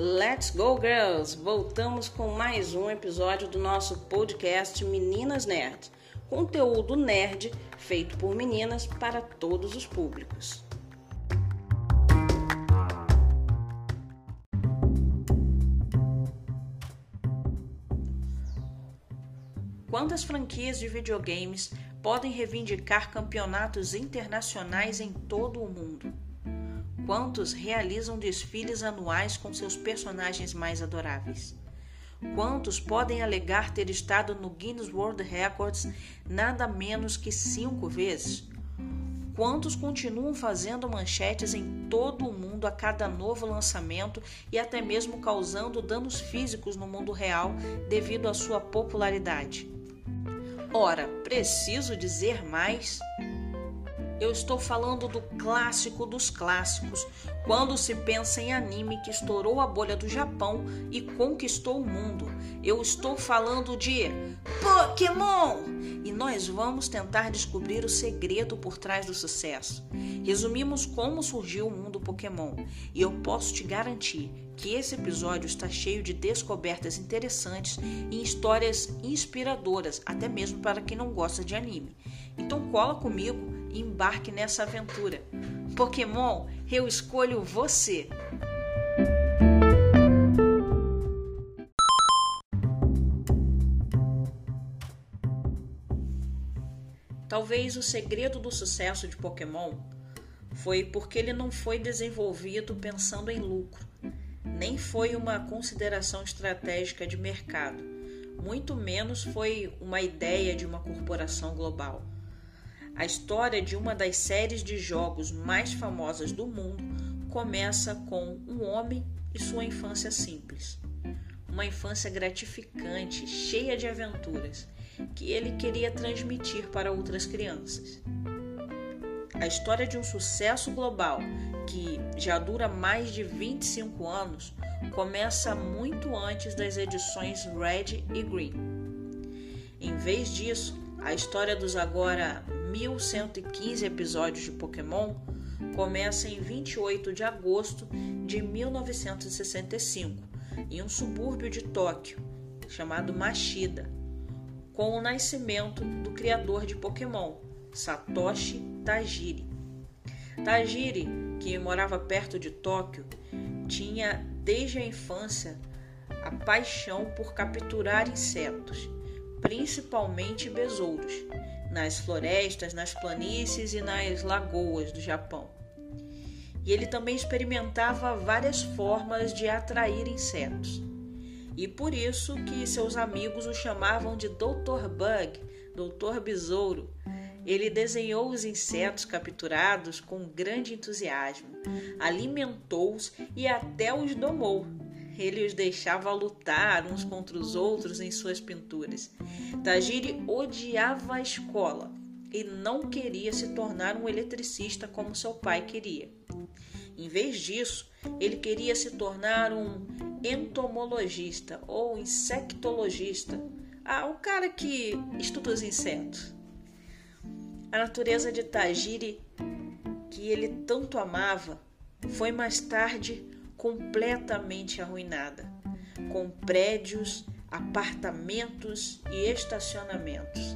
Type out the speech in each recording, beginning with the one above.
Let's go, girls! Voltamos com mais um episódio do nosso podcast Meninas Nerd. Conteúdo nerd feito por meninas para todos os públicos. Quantas franquias de videogames podem reivindicar campeonatos internacionais em todo o mundo? Quantos realizam desfiles anuais com seus personagens mais adoráveis? Quantos podem alegar ter estado no Guinness World Records nada menos que cinco vezes? Quantos continuam fazendo manchetes em todo o mundo a cada novo lançamento e até mesmo causando danos físicos no mundo real devido à sua popularidade? Ora, preciso dizer mais? Eu estou falando do clássico dos clássicos, quando se pensa em anime que estourou a bolha do Japão e conquistou o mundo. Eu estou falando de Pokémon! E nós vamos tentar descobrir o segredo por trás do sucesso. Resumimos como surgiu o mundo Pokémon, e eu posso te garantir que esse episódio está cheio de descobertas interessantes e histórias inspiradoras, até mesmo para quem não gosta de anime. Então cola comigo embarque nessa aventura. Pokémon, eu escolho você! Talvez o segredo do sucesso de Pokémon foi porque ele não foi desenvolvido pensando em lucro, nem foi uma consideração estratégica de mercado, muito menos foi uma ideia de uma corporação global. A história de uma das séries de jogos mais famosas do mundo começa com um homem e sua infância simples. Uma infância gratificante, cheia de aventuras, que ele queria transmitir para outras crianças. A história de um sucesso global que já dura mais de 25 anos começa muito antes das edições Red e Green. Em vez disso, a história dos agora 1115 episódios de Pokémon começa em 28 de agosto de 1965, em um subúrbio de Tóquio chamado Mashida, com o nascimento do criador de Pokémon, Satoshi Tajiri. Tajiri, que morava perto de Tóquio, tinha desde a infância a paixão por capturar insetos, principalmente besouros, nas florestas, nas planícies e nas lagoas do Japão. E ele também experimentava várias formas de atrair insetos. E por isso que seus amigos o chamavam de Dr. Bug, Doutor Besouro. Ele desenhou os insetos capturados com grande entusiasmo, alimentou-os e até os domou, ele os deixava lutar uns contra os outros em suas pinturas. Tajiri odiava a escola e não queria se tornar um eletricista como seu pai queria. Em vez disso, ele queria se tornar um entomologista ou insectologista, ah, o cara que estuda os insetos. A natureza de Tajiri, que ele tanto amava, foi mais tarde completamente arruinada, com prédios, apartamentos e estacionamentos.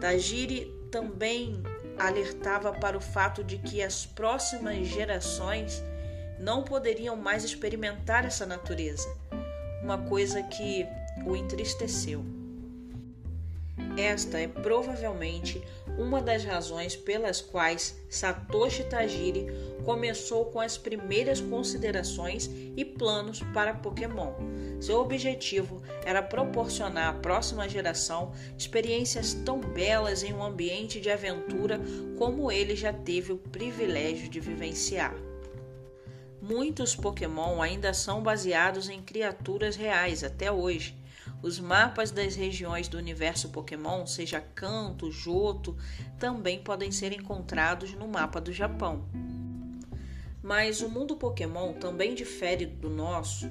Tajiri também alertava para o fato de que as próximas gerações não poderiam mais experimentar essa natureza, uma coisa que o entristeceu. Esta é provavelmente uma das razões pelas quais Satoshi Tajiri começou com as primeiras considerações e planos para Pokémon. Seu objetivo era proporcionar à próxima geração experiências tão belas em um ambiente de aventura como ele já teve o privilégio de vivenciar. Muitos Pokémon ainda são baseados em criaturas reais até hoje os mapas das regiões do universo Pokémon, seja Kanto, Johto, também podem ser encontrados no mapa do Japão. Mas o mundo Pokémon também difere do nosso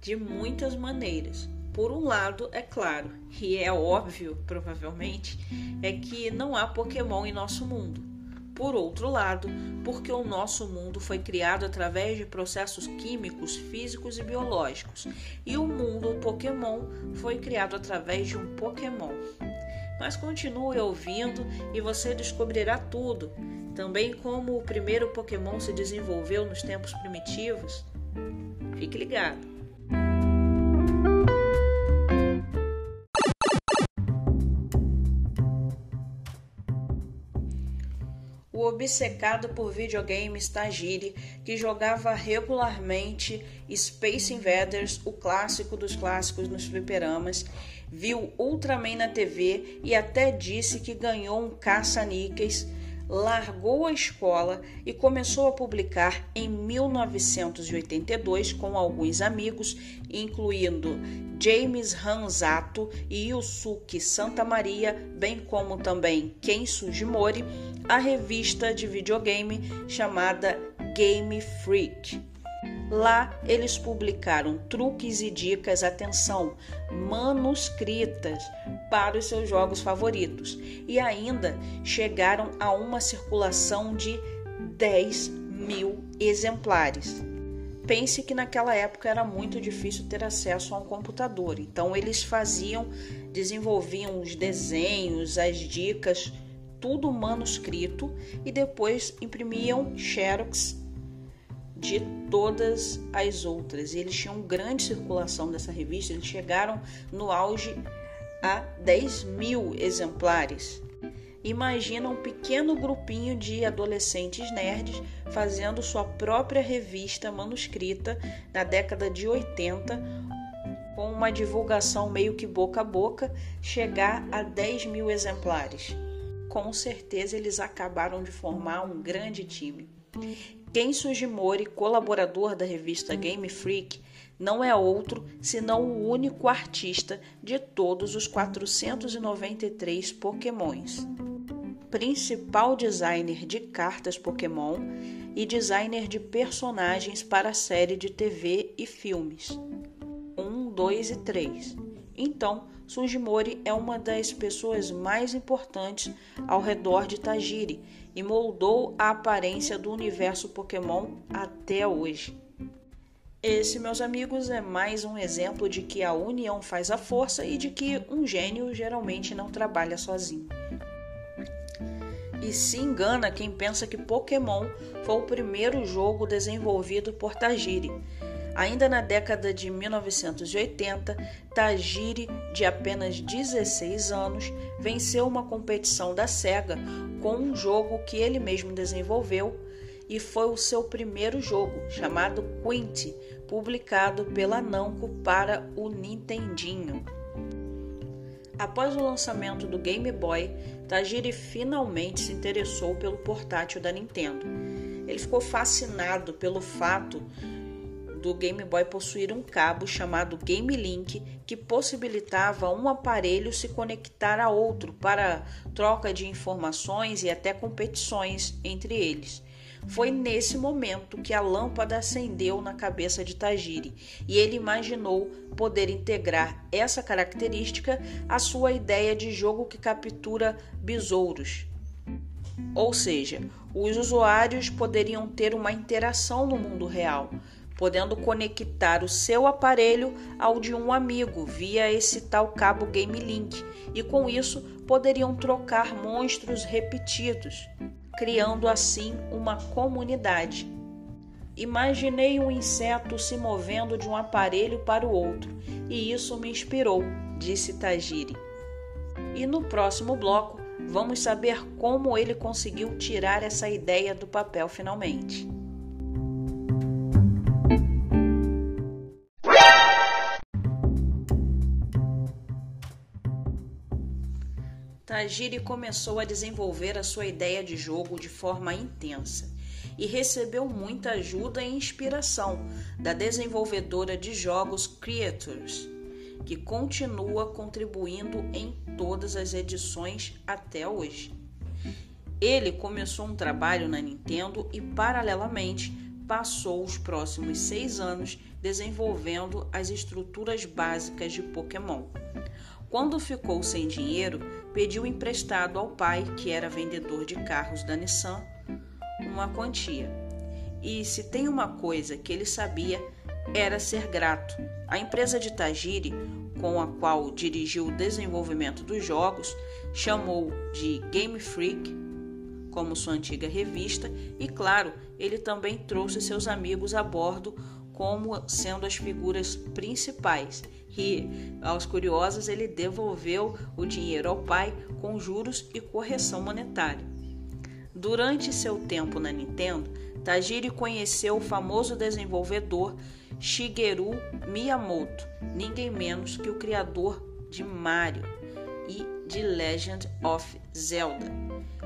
de muitas maneiras. Por um lado, é claro, e é óbvio, provavelmente, é que não há Pokémon em nosso mundo. Por outro lado, porque o nosso mundo foi criado através de processos químicos, físicos e biológicos, e o mundo Pokémon foi criado através de um Pokémon. Mas continue ouvindo e você descobrirá tudo, também como o primeiro Pokémon se desenvolveu nos tempos primitivos. Fique ligado! Obcecado por videogames Tajiri, que jogava regularmente Space Invaders, o clássico dos clássicos nos fliperamas, viu Ultraman na TV e até disse que ganhou um caça-níqueis, largou a escola e começou a publicar em 1982 com alguns amigos, incluindo James Hanzato e Yusuke Santa Maria, bem como também Ken Sugimori, a revista de videogame chamada Game Freak. Lá eles publicaram truques e dicas, atenção, manuscritas para os seus jogos favoritos e ainda chegaram a uma circulação de 10 mil exemplares. Pense que naquela época era muito difícil ter acesso a um computador, então eles faziam, desenvolviam os desenhos, as dicas, tudo manuscrito e depois imprimiam xerox de todas as outras. E eles tinham grande circulação dessa revista, eles chegaram no auge a 10 mil exemplares. Imagina um pequeno grupinho de adolescentes nerds fazendo sua própria revista manuscrita na década de 80, com uma divulgação meio que boca a boca, chegar a 10 mil exemplares. Com certeza eles acabaram de formar um grande time. Ken Sugimori, colaborador da revista Game Freak, não é outro senão o único artista de todos os 493 Pokémons principal designer de cartas Pokémon e designer de personagens para a série de TV e filmes 1, 2 e 3. Então, Sugimori é uma das pessoas mais importantes ao redor de Tajiri e moldou a aparência do universo Pokémon até hoje. Esse, meus amigos, é mais um exemplo de que a união faz a força e de que um gênio geralmente não trabalha sozinho. E se engana quem pensa que Pokémon foi o primeiro jogo desenvolvido por Tajiri. Ainda na década de 1980, Tajiri, de apenas 16 anos, venceu uma competição da SEGA com um jogo que ele mesmo desenvolveu e foi o seu primeiro jogo, chamado Quint, publicado pela Namco para o Nintendinho. Após o lançamento do Game Boy, Tajiri finalmente se interessou pelo portátil da Nintendo. Ele ficou fascinado pelo fato do Game Boy possuir um cabo chamado Game Link que possibilitava um aparelho se conectar a outro para troca de informações e até competições entre eles. Foi nesse momento que a lâmpada acendeu na cabeça de Tajiri e ele imaginou poder integrar essa característica à sua ideia de jogo que captura besouros. Ou seja, os usuários poderiam ter uma interação no mundo real, podendo conectar o seu aparelho ao de um amigo via esse tal cabo Game Link, e com isso poderiam trocar monstros repetidos criando assim uma comunidade. Imaginei um inseto se movendo de um aparelho para o outro e isso me inspirou, disse Tajiri. E no próximo bloco vamos saber como ele conseguiu tirar essa ideia do papel finalmente. Tajiri começou a desenvolver a sua ideia de jogo de forma intensa e recebeu muita ajuda e inspiração da desenvolvedora de jogos Creators, que continua contribuindo em todas as edições até hoje. Ele começou um trabalho na Nintendo e, paralelamente, passou os próximos seis anos desenvolvendo as estruturas básicas de Pokémon. Quando ficou sem dinheiro, pediu emprestado ao pai, que era vendedor de carros da Nissan, uma quantia. E se tem uma coisa que ele sabia, era ser grato. A empresa de Tajiri, com a qual dirigiu o desenvolvimento dos jogos, chamou de Game Freak, como sua antiga revista, e claro, ele também trouxe seus amigos a bordo como sendo as figuras principais. Aos curiosos, ele devolveu o dinheiro ao pai com juros e correção monetária. Durante seu tempo na Nintendo, Tajiri conheceu o famoso desenvolvedor Shigeru Miyamoto, ninguém menos que o criador de Mario e de Legend of Zelda.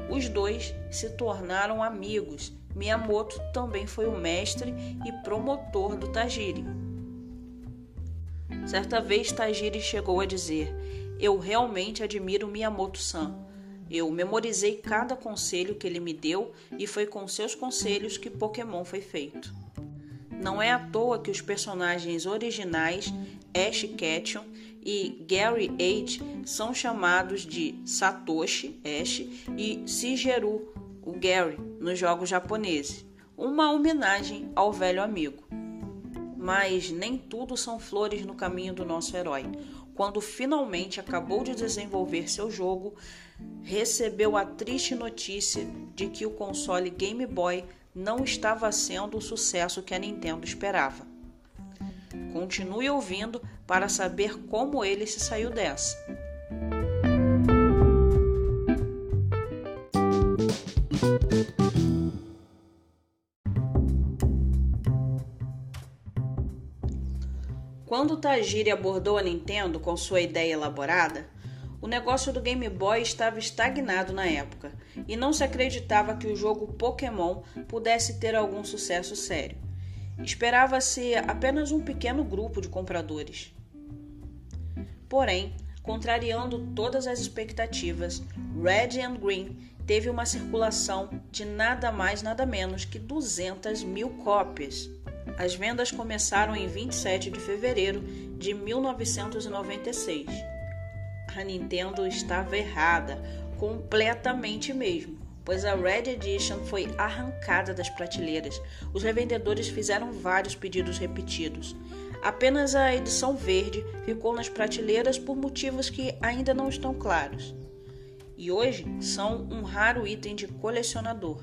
Os dois se tornaram amigos. Miyamoto também foi o mestre e promotor do Tajiri. Certa vez Tajiri chegou a dizer: Eu realmente admiro Miyamoto-san. Eu memorizei cada conselho que ele me deu e foi com seus conselhos que Pokémon foi feito. Não é à toa que os personagens originais Ash Ketchum e Gary Age são chamados de Satoshi Ash e Shigeru o Gary nos jogos japoneses, uma homenagem ao velho amigo. Mas nem tudo são flores no caminho do nosso herói. Quando finalmente acabou de desenvolver seu jogo, recebeu a triste notícia de que o console Game Boy não estava sendo o sucesso que a Nintendo esperava. Continue ouvindo para saber como ele se saiu dessa. Quando Tajiri abordou a Nintendo com sua ideia elaborada, o negócio do Game Boy estava estagnado na época e não se acreditava que o jogo Pokémon pudesse ter algum sucesso sério. Esperava-se apenas um pequeno grupo de compradores. Porém, contrariando todas as expectativas, Red and Green teve uma circulação de nada mais nada menos que 200 mil cópias. As vendas começaram em 27 de fevereiro de 1996 a Nintendo estava errada, completamente mesmo, pois a Red Edition foi arrancada das prateleiras. Os revendedores fizeram vários pedidos repetidos. Apenas a edição verde ficou nas prateleiras por motivos que ainda não estão claros. E hoje são um raro item de colecionador.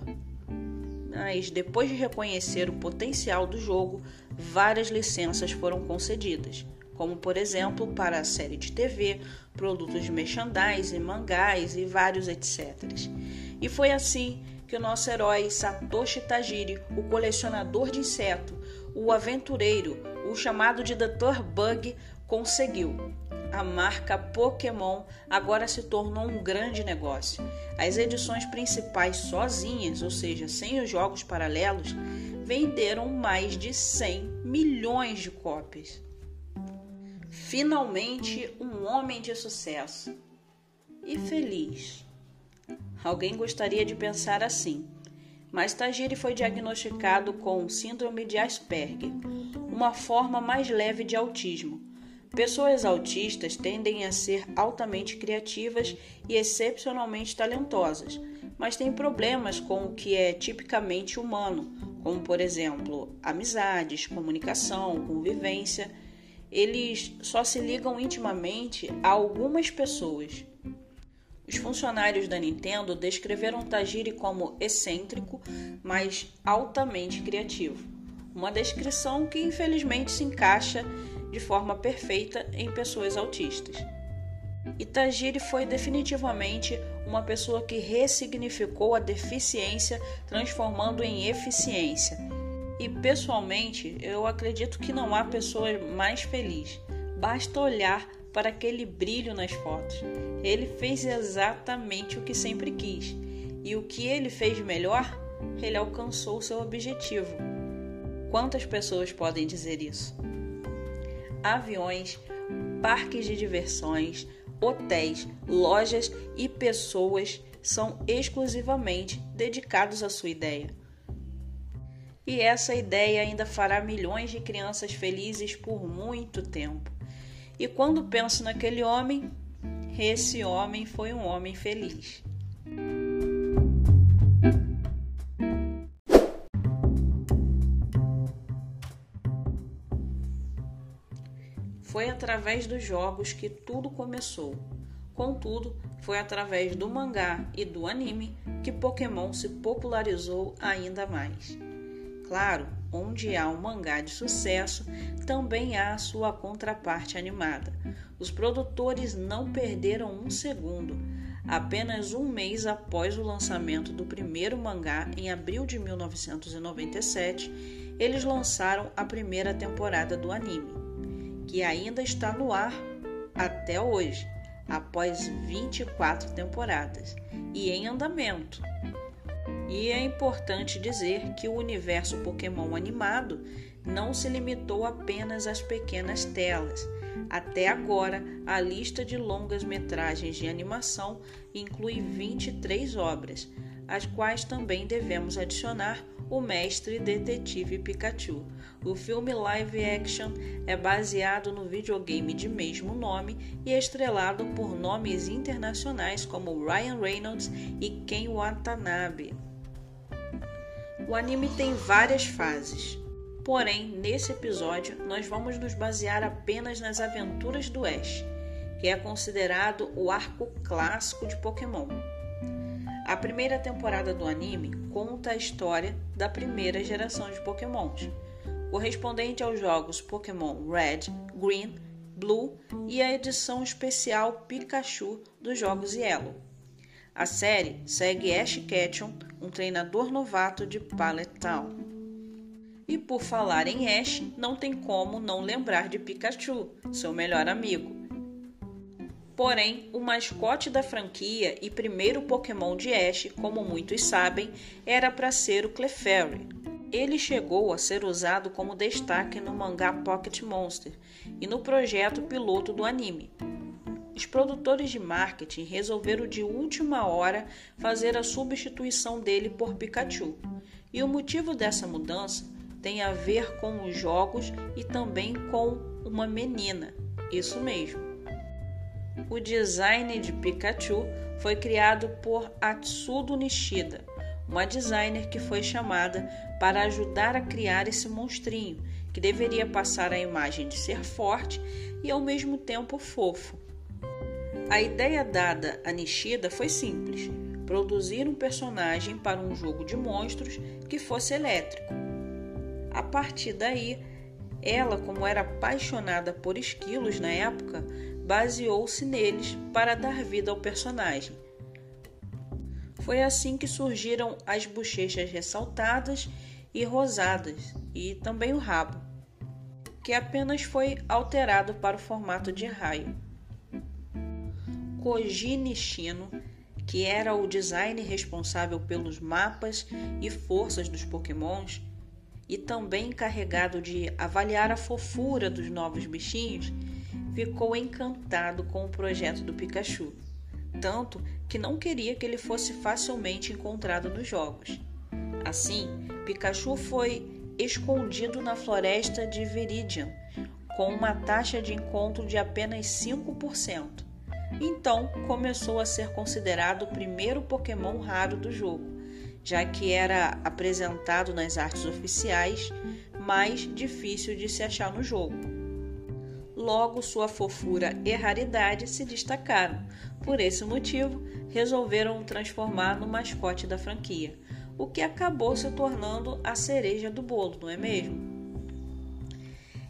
Mas depois de reconhecer o potencial do jogo, várias licenças foram concedidas como por exemplo para a série de TV, produtos de merchandising, mangás e vários etc. E foi assim que o nosso herói Satoshi Tajiri, o colecionador de inseto, o aventureiro, o chamado de Dr. Bug, conseguiu. A marca Pokémon agora se tornou um grande negócio. As edições principais sozinhas, ou seja, sem os jogos paralelos, venderam mais de 100 milhões de cópias. Finalmente, um homem de sucesso. E feliz. Alguém gostaria de pensar assim, mas Tajiri foi diagnosticado com síndrome de Asperger, uma forma mais leve de autismo. Pessoas autistas tendem a ser altamente criativas e excepcionalmente talentosas, mas têm problemas com o que é tipicamente humano, como por exemplo, amizades, comunicação, convivência eles só se ligam intimamente a algumas pessoas. Os funcionários da Nintendo descreveram Tajiri como excêntrico, mas altamente criativo. Uma descrição que infelizmente se encaixa de forma perfeita em pessoas autistas. Tajiri foi definitivamente uma pessoa que ressignificou a deficiência, transformando em eficiência e pessoalmente, eu acredito que não há pessoa mais feliz. Basta olhar para aquele brilho nas fotos. Ele fez exatamente o que sempre quis. E o que ele fez melhor, ele alcançou seu objetivo. Quantas pessoas podem dizer isso? Aviões, parques de diversões, hotéis, lojas e pessoas são exclusivamente dedicados à sua ideia. E essa ideia ainda fará milhões de crianças felizes por muito tempo. E quando penso naquele homem, esse homem foi um homem feliz. Através dos jogos que tudo começou. Contudo, foi através do mangá e do anime que Pokémon se popularizou ainda mais. Claro, onde há um mangá de sucesso, também há a sua contraparte animada. Os produtores não perderam um segundo. Apenas um mês após o lançamento do primeiro mangá, em abril de 1997, eles lançaram a primeira temporada do anime que ainda está no ar até hoje, após 24 temporadas e em andamento. E é importante dizer que o universo Pokémon animado não se limitou apenas às pequenas telas. Até agora, a lista de longas metragens de animação inclui 23 obras, às quais também devemos adicionar o Mestre Detetive Pikachu. O filme live action é baseado no videogame de mesmo nome e é estrelado por nomes internacionais como Ryan Reynolds e Ken Watanabe. O anime tem várias fases. Porém, nesse episódio, nós vamos nos basear apenas nas aventuras do Ash, que é considerado o arco clássico de Pokémon. A primeira temporada do anime conta a história da primeira geração de Pokémons, correspondente aos jogos Pokémon Red, Green, Blue e a edição especial Pikachu dos jogos Yellow. A série segue Ash Ketchum, um treinador novato de Pallet Town. E por falar em Ash, não tem como não lembrar de Pikachu, seu melhor amigo. Porém, o mascote da franquia e primeiro Pokémon de Ash, como muitos sabem, era para ser o Clefairy. Ele chegou a ser usado como destaque no mangá Pocket Monster e no projeto piloto do anime. Os produtores de marketing resolveram de última hora fazer a substituição dele por Pikachu. E o motivo dessa mudança tem a ver com os jogos e também com uma menina. Isso mesmo. O design de Pikachu foi criado por Atsudo Nishida, uma designer que foi chamada para ajudar a criar esse monstrinho, que deveria passar a imagem de ser forte e ao mesmo tempo fofo. A ideia dada a Nishida foi simples: produzir um personagem para um jogo de monstros que fosse elétrico. A partir daí, ela, como era apaixonada por esquilos na época, baseou-se neles para dar vida ao personagem. Foi assim que surgiram as bochechas ressaltadas e rosadas e também o rabo, que apenas foi alterado para o formato de raio. Koji Nishino, que era o design responsável pelos mapas e forças dos Pokémons, e também encarregado de avaliar a fofura dos novos bichinhos, ficou encantado com o projeto do Pikachu, tanto que não queria que ele fosse facilmente encontrado nos jogos. Assim, Pikachu foi escondido na floresta de Viridian, com uma taxa de encontro de apenas 5%. Então começou a ser considerado o primeiro Pokémon raro do jogo, já que era apresentado nas artes oficiais, mais difícil de se achar no jogo. Logo, sua fofura e raridade se destacaram. Por esse motivo, resolveram o transformar no mascote da franquia, o que acabou se tornando a cereja do bolo, não é mesmo?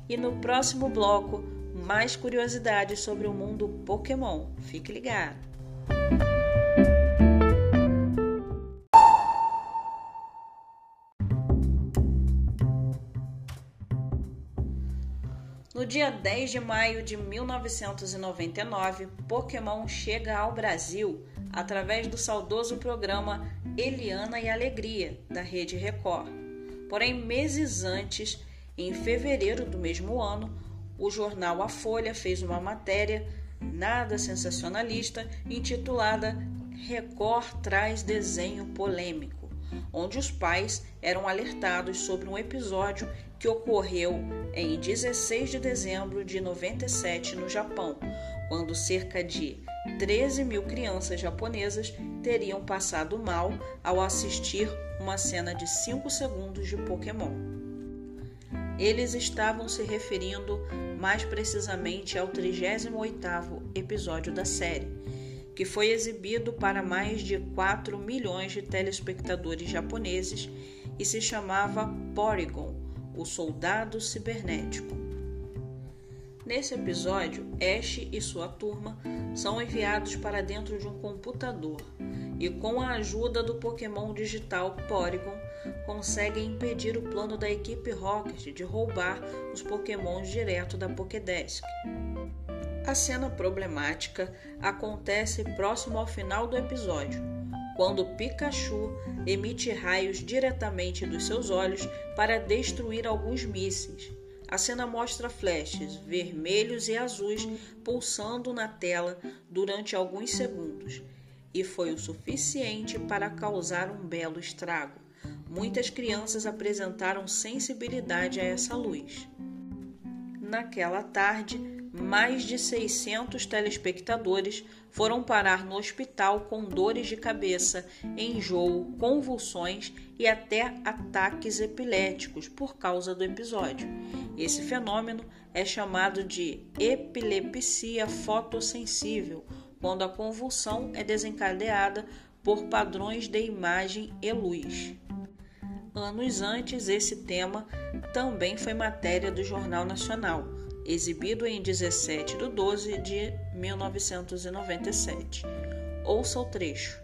E no próximo bloco, mais curiosidades sobre o mundo Pokémon. Fique ligado! No dia 10 de maio de 1999, Pokémon chega ao Brasil através do saudoso programa Eliana e Alegria, da Rede Record. Porém, meses antes, em fevereiro do mesmo ano, o jornal A Folha fez uma matéria nada sensacionalista intitulada Record traz desenho polêmico, onde os pais eram alertados sobre um episódio que ocorreu em 16 de dezembro de 97 no Japão, quando cerca de 13 mil crianças japonesas teriam passado mal ao assistir uma cena de 5 segundos de Pokémon. Eles estavam se referindo mais precisamente ao 38º episódio da série, que foi exibido para mais de 4 milhões de telespectadores japoneses e se chamava Porygon, o soldado cibernético. Nesse episódio, Ash e sua turma são enviados para dentro de um computador e, com a ajuda do Pokémon digital Porygon, conseguem impedir o plano da equipe Rocket de roubar os Pokémons direto da Pokédex. A cena problemática acontece próximo ao final do episódio, quando Pikachu emite raios diretamente dos seus olhos para destruir alguns mísseis a cena mostra flashes vermelhos e azuis pulsando na tela durante alguns segundos, e foi o suficiente para causar um belo estrago. Muitas crianças apresentaram sensibilidade a essa luz. Naquela tarde, mais de 600 telespectadores foram parar no hospital com dores de cabeça, enjoo, convulsões e até ataques epiléticos por causa do episódio. Esse fenômeno é chamado de epilepsia fotossensível, quando a convulsão é desencadeada por padrões de imagem e luz. Anos antes, esse tema também foi matéria do Jornal Nacional exibido em 17 de 12 de 1997. Ouça o trecho.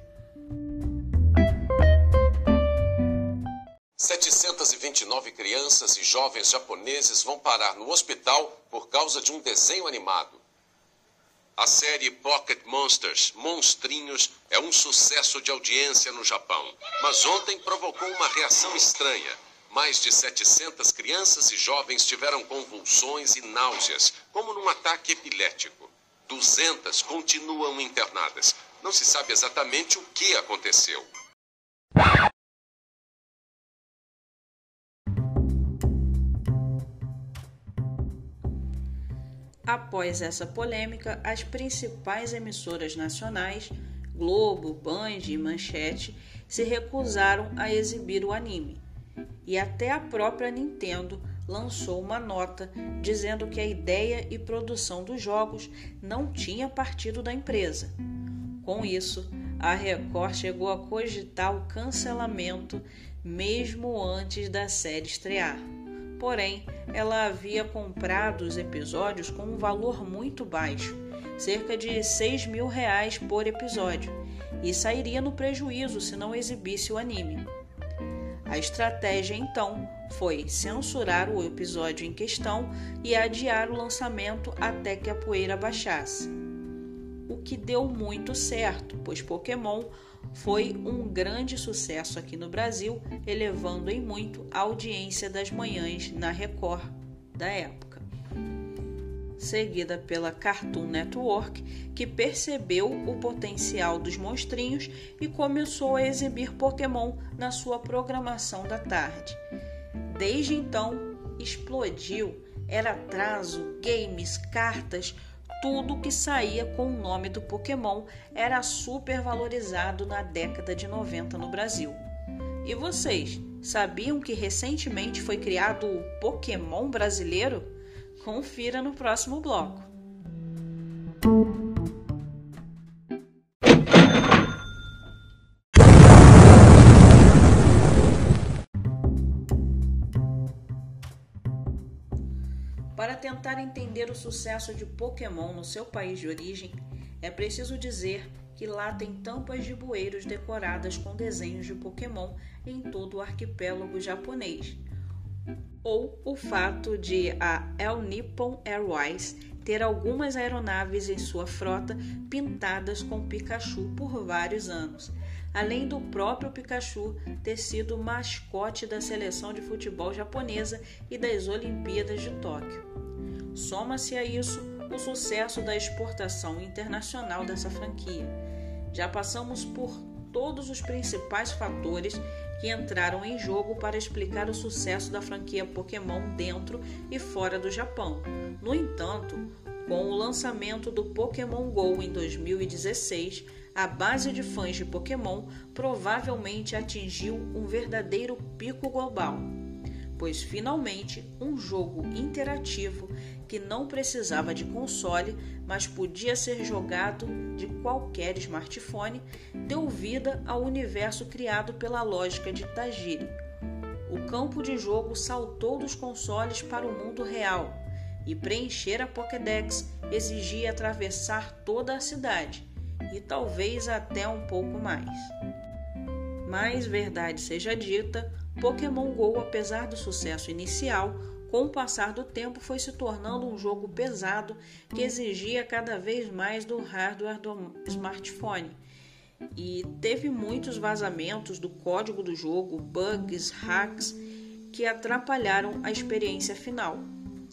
729 crianças e jovens japoneses vão parar no hospital por causa de um desenho animado. A série Pocket Monsters, Monstrinhos, é um sucesso de audiência no Japão, mas ontem provocou uma reação estranha mais de 700 crianças e jovens tiveram convulsões e náuseas, como num ataque epilético. 200 continuam internadas. Não se sabe exatamente o que aconteceu. Após essa polêmica, as principais emissoras nacionais, Globo, Band e Manchete, se recusaram a exibir o anime e até a própria Nintendo lançou uma nota dizendo que a ideia e produção dos jogos não tinha partido da empresa. Com isso, a Record chegou a cogitar o cancelamento mesmo antes da série estrear. Porém, ela havia comprado os episódios com um valor muito baixo, cerca de 6 mil reais por episódio, e sairia no prejuízo se não exibisse o anime. A estratégia então foi censurar o episódio em questão e adiar o lançamento até que a poeira baixasse. O que deu muito certo, pois Pokémon foi um grande sucesso aqui no Brasil, elevando em muito a audiência das manhãs na Record da época seguida pela Cartoon Network, que percebeu o potencial dos monstrinhos e começou a exibir Pokémon na sua programação da tarde. Desde então, explodiu. Era atraso, games, cartas, tudo que saía com o nome do Pokémon era super valorizado na década de 90 no Brasil. E vocês, sabiam que recentemente foi criado o Pokémon brasileiro? Confira no próximo bloco. Para tentar entender o sucesso de Pokémon no seu país de origem, é preciso dizer que lá tem tampas de bueiros decoradas com desenhos de Pokémon em todo o arquipélago japonês, ou o fato de a El Nippon Airways ter algumas aeronaves em sua frota pintadas com Pikachu por vários anos, além do próprio Pikachu ter sido mascote da seleção de futebol japonesa e das Olimpíadas de Tóquio. Soma-se a isso o sucesso da exportação internacional dessa franquia. Já passamos por todos os principais fatores que entraram em jogo para explicar o sucesso da franquia Pokémon dentro e fora do Japão. No entanto, Com o lançamento do Pokémon Go em 2016, a base de fãs de Pokémon provavelmente atingiu um verdadeiro pico global, pois finalmente um jogo interativo que não precisava de console, mas podia ser jogado de qualquer smartphone, deu vida ao universo criado pela lógica de Tajiri. O campo de jogo saltou dos consoles para o mundo real e preencher a Pokédex exigia atravessar toda a cidade e talvez até um pouco mais. Mas, verdade seja dita, Pokémon Go, apesar do sucesso inicial, com o passar do tempo foi se tornando um jogo pesado que exigia cada vez mais do hardware do smartphone. E teve muitos vazamentos do código do jogo, bugs, hacks que atrapalharam a experiência final.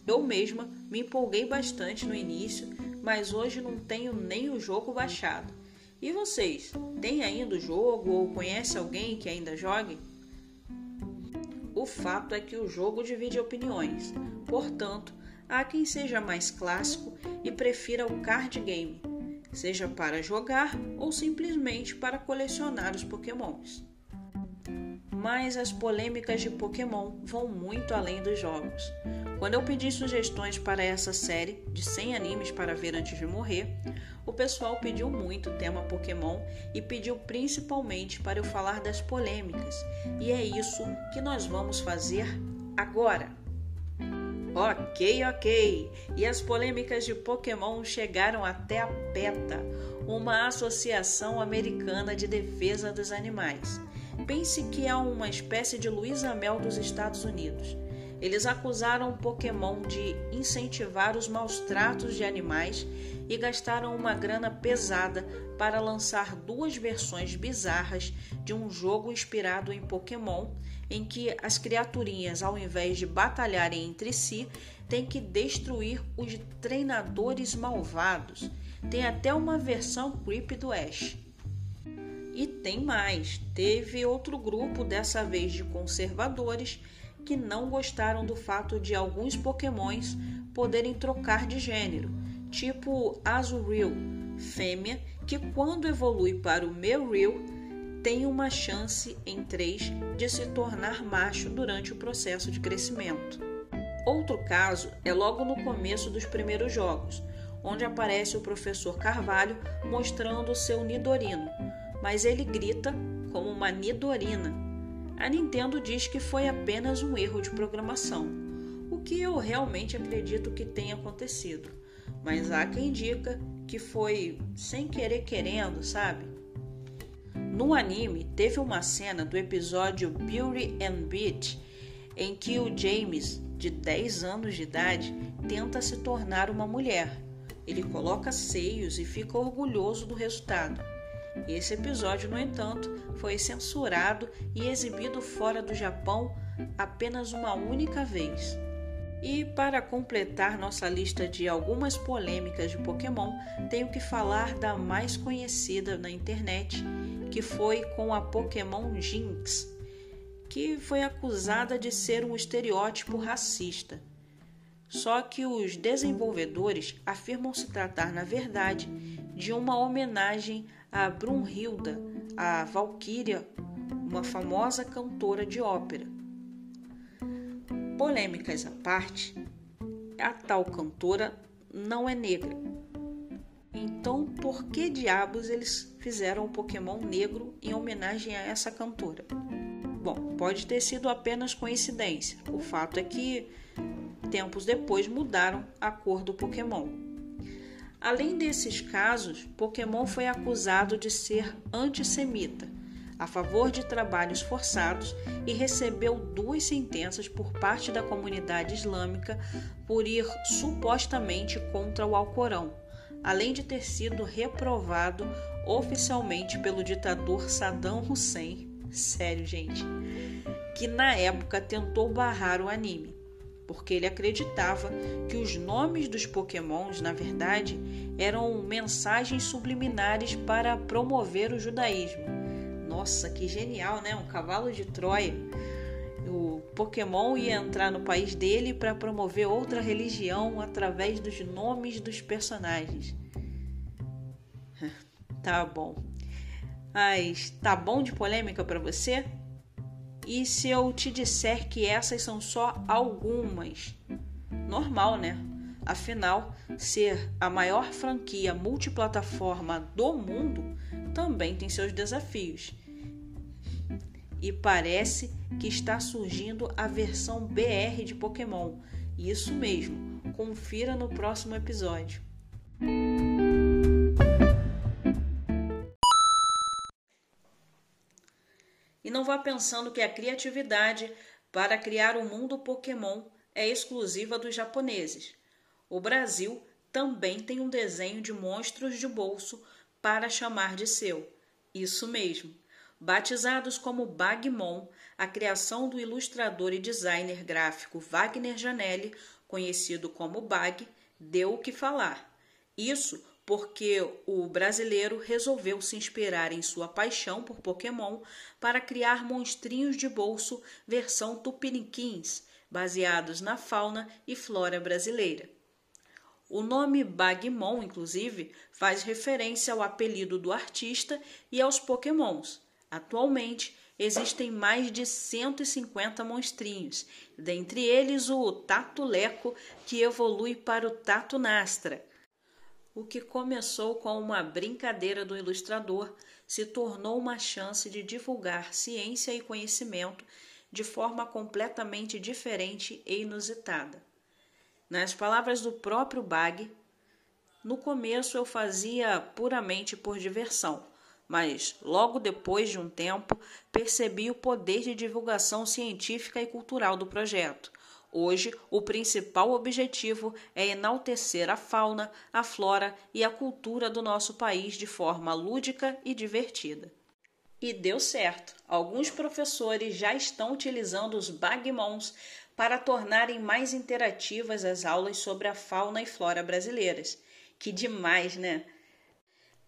Eu mesma me empolguei bastante no início, mas hoje não tenho nem o jogo baixado. E vocês, têm ainda o jogo ou conhece alguém que ainda jogue? O fato é que o jogo divide opiniões, portanto, há quem seja mais clássico e prefira o card game, seja para jogar ou simplesmente para colecionar os Pokémons. Mas as polêmicas de Pokémon vão muito além dos jogos. Quando eu pedi sugestões para essa série de 100 animes para ver antes de morrer, o pessoal pediu muito o tema Pokémon e pediu principalmente para eu falar das polêmicas, e é isso que nós vamos fazer agora. Ok, ok. E as polêmicas de Pokémon chegaram até a PETA, uma associação americana de defesa dos animais. Pense que é uma espécie de Luísa Mel dos Estados Unidos. Eles acusaram Pokémon de incentivar os maus tratos de animais e gastaram uma grana pesada para lançar duas versões bizarras de um jogo inspirado em Pokémon, em que as criaturinhas, ao invés de batalharem entre si, têm que destruir os treinadores malvados. Tem até uma versão creepy do Ash. E tem mais: teve outro grupo, dessa vez de conservadores, que não gostaram do fato de alguns pokémons poderem trocar de gênero, tipo Azurill, fêmea, que quando evolui para o Meryl tem uma chance em 3 de se tornar macho durante o processo de crescimento. Outro caso é logo no começo dos primeiros jogos, onde aparece o professor Carvalho mostrando seu Nidorino, mas ele grita como uma Nidorina a Nintendo diz que foi apenas um erro de programação, o que eu realmente acredito que tenha acontecido, mas há quem diga que foi sem querer querendo, sabe? No anime, teve uma cena do episódio Beauty and Beat em que o James, de 10 anos de idade, tenta se tornar uma mulher. Ele coloca seios e fica orgulhoso do resultado. Esse episódio, no entanto, foi censurado e exibido fora do Japão apenas uma única vez. E para completar nossa lista de algumas polêmicas de Pokémon, tenho que falar da mais conhecida na internet, que foi com a Pokémon Jinx, que foi acusada de ser um estereótipo racista. Só que os desenvolvedores afirmam se tratar, na verdade, de uma homenagem a Brunhilda, a Valquíria, uma famosa cantora de ópera. Polêmicas à parte, a tal cantora não é negra. Então, por que diabos eles fizeram o Pokémon negro em homenagem a essa cantora? Bom, pode ter sido apenas coincidência. O fato é que tempos depois mudaram a cor do Pokémon. Além desses casos, Pokémon foi acusado de ser antissemita, a favor de trabalhos forçados e recebeu duas sentenças por parte da comunidade islâmica por ir supostamente contra o Alcorão, além de ter sido reprovado oficialmente pelo ditador Saddam Hussein. Sério, gente, que na época tentou barrar o anime porque ele acreditava que os nomes dos pokémons, na verdade, eram mensagens subliminares para promover o judaísmo. Nossa, que genial, né? Um cavalo de Troia. O Pokémon ia entrar no país dele para promover outra religião através dos nomes dos personagens. Tá bom. Mas tá bom de polêmica para você? E se eu te disser que essas são só algumas? Normal, né? Afinal, ser a maior franquia multiplataforma do mundo também tem seus desafios. E parece que está surgindo a versão BR de Pokémon. Isso mesmo, confira no próximo episódio. E não vá pensando que a criatividade para criar o mundo Pokémon é exclusiva dos japoneses. O Brasil também tem um desenho de monstros de bolso para chamar de seu. Isso mesmo. Batizados como Bagmon, a criação do ilustrador e designer gráfico Wagner Janelli, conhecido como Bag, deu o que falar. Isso porque o brasileiro resolveu se inspirar em sua paixão por Pokémon para criar monstrinhos de bolso versão tupiniquins, baseados na fauna e flora brasileira. O nome Bagmon, inclusive, faz referência ao apelido do artista e aos Pokémons. Atualmente, existem mais de 150 monstrinhos, dentre eles o Tato Leco, que evolui para o Tato Nastra. O que começou com uma brincadeira do ilustrador se tornou uma chance de divulgar ciência e conhecimento de forma completamente diferente e inusitada. Nas palavras do próprio Bag, no começo eu fazia puramente por diversão, mas logo depois de um tempo percebi o poder de divulgação científica e cultural do projeto. Hoje, o principal objetivo é enaltecer a fauna, a flora e a cultura do nosso país de forma lúdica e divertida. E deu certo. Alguns professores já estão utilizando os Bagmons para tornarem mais interativas as aulas sobre a fauna e flora brasileiras. Que demais, né?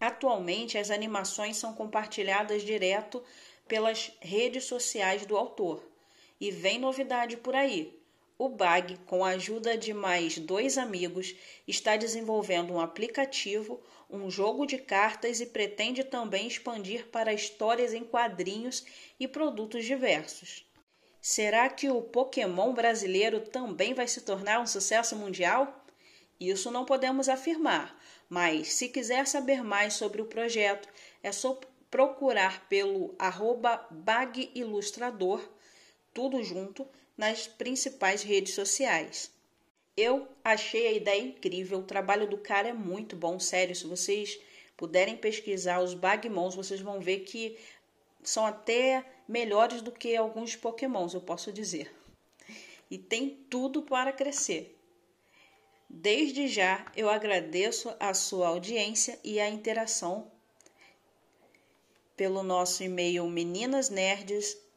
Atualmente, as animações são compartilhadas direto pelas redes sociais do autor. E vem novidade por aí. O BAG, com a ajuda de mais dois amigos, está desenvolvendo um aplicativo, um jogo de cartas e pretende também expandir para histórias em quadrinhos e produtos diversos. Será que o Pokémon brasileiro também vai se tornar um sucesso mundial? Isso não podemos afirmar, mas se quiser saber mais sobre o projeto, é só procurar pelo arroba bagilustrador, tudo junto, nas principais redes sociais. Eu achei a ideia incrível, o trabalho do cara é muito bom, sério. Se vocês puderem pesquisar os Bagmons, vocês vão ver que são até melhores do que alguns Pokémons, eu posso dizer. E tem tudo para crescer. Desde já eu agradeço a sua audiência e a interação pelo nosso e-mail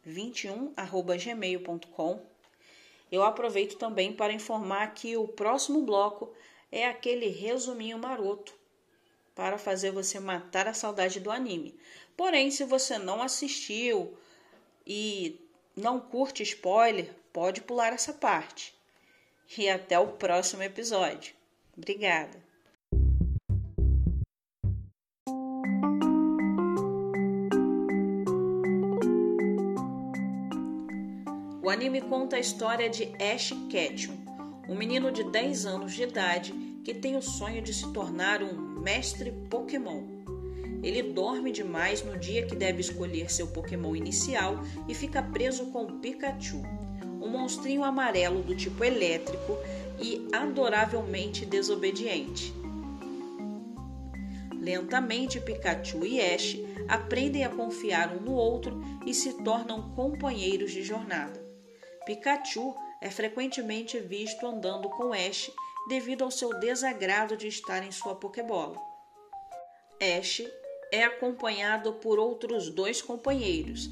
meninasnerds21@gmail.com. Eu aproveito também para informar que o próximo bloco é aquele resuminho maroto para fazer você matar a saudade do anime. Porém, se você não assistiu e não curte spoiler, pode pular essa parte. E até o próximo episódio. Obrigada. Anime conta a história de Ash Ketchum, um menino de 10 anos de idade que tem o sonho de se tornar um mestre Pokémon. Ele dorme demais no dia que deve escolher seu Pokémon inicial e fica preso com Pikachu, um monstrinho amarelo do tipo elétrico e adoravelmente desobediente. Lentamente, Pikachu e Ash aprendem a confiar um no outro e se tornam companheiros de jornada. Pikachu é frequentemente visto andando com Ash devido ao seu desagrado de estar em sua Pokébola. Ash é acompanhado por outros dois companheiros,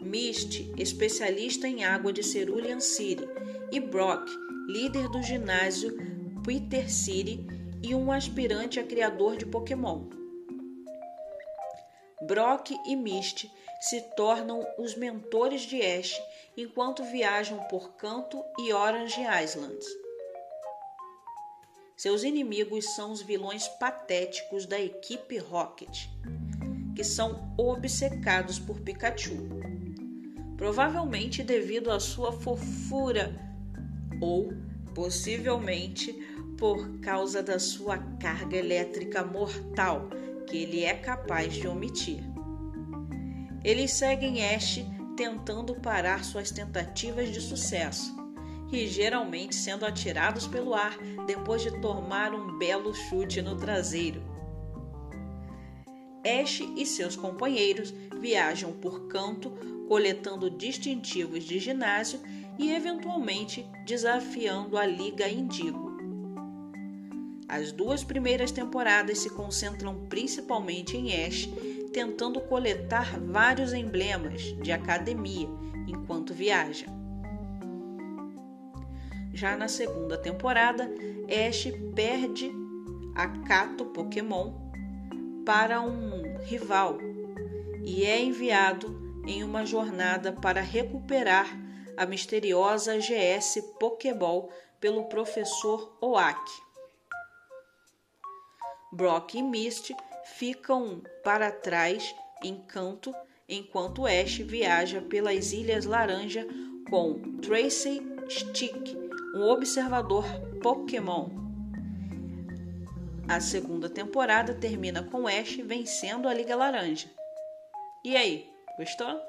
Misty, especialista em água de Cerulean City, e Brock, líder do ginásio Peter City e um aspirante a criador de Pokémon. Brock e Misty se tornam os mentores de Ash enquanto viajam por Canto e Orange Islands. Seus inimigos são os vilões patéticos da equipe Rocket, que são obcecados por Pikachu. Provavelmente devido à sua fofura ou possivelmente por causa da sua carga elétrica mortal que ele é capaz de omitir. Eles seguem Ash tentando parar suas tentativas de sucesso e geralmente sendo atirados pelo ar depois de tomar um belo chute no traseiro. Ash e seus companheiros viajam por canto, coletando distintivos de ginásio e eventualmente desafiando a Liga Indigo. As duas primeiras temporadas se concentram principalmente em Ash tentando coletar vários emblemas de academia enquanto viaja. Já na segunda temporada, Ash perde a Kato Pokémon para um rival e é enviado em uma jornada para recuperar a misteriosa GS Pokéball pelo professor Oak. Brock e Misty ficam para trás em canto enquanto Ash viaja pelas Ilhas Laranja com Tracy Stick um observador Pokémon. A segunda temporada termina com Ash vencendo a Liga Laranja. E aí, gostou?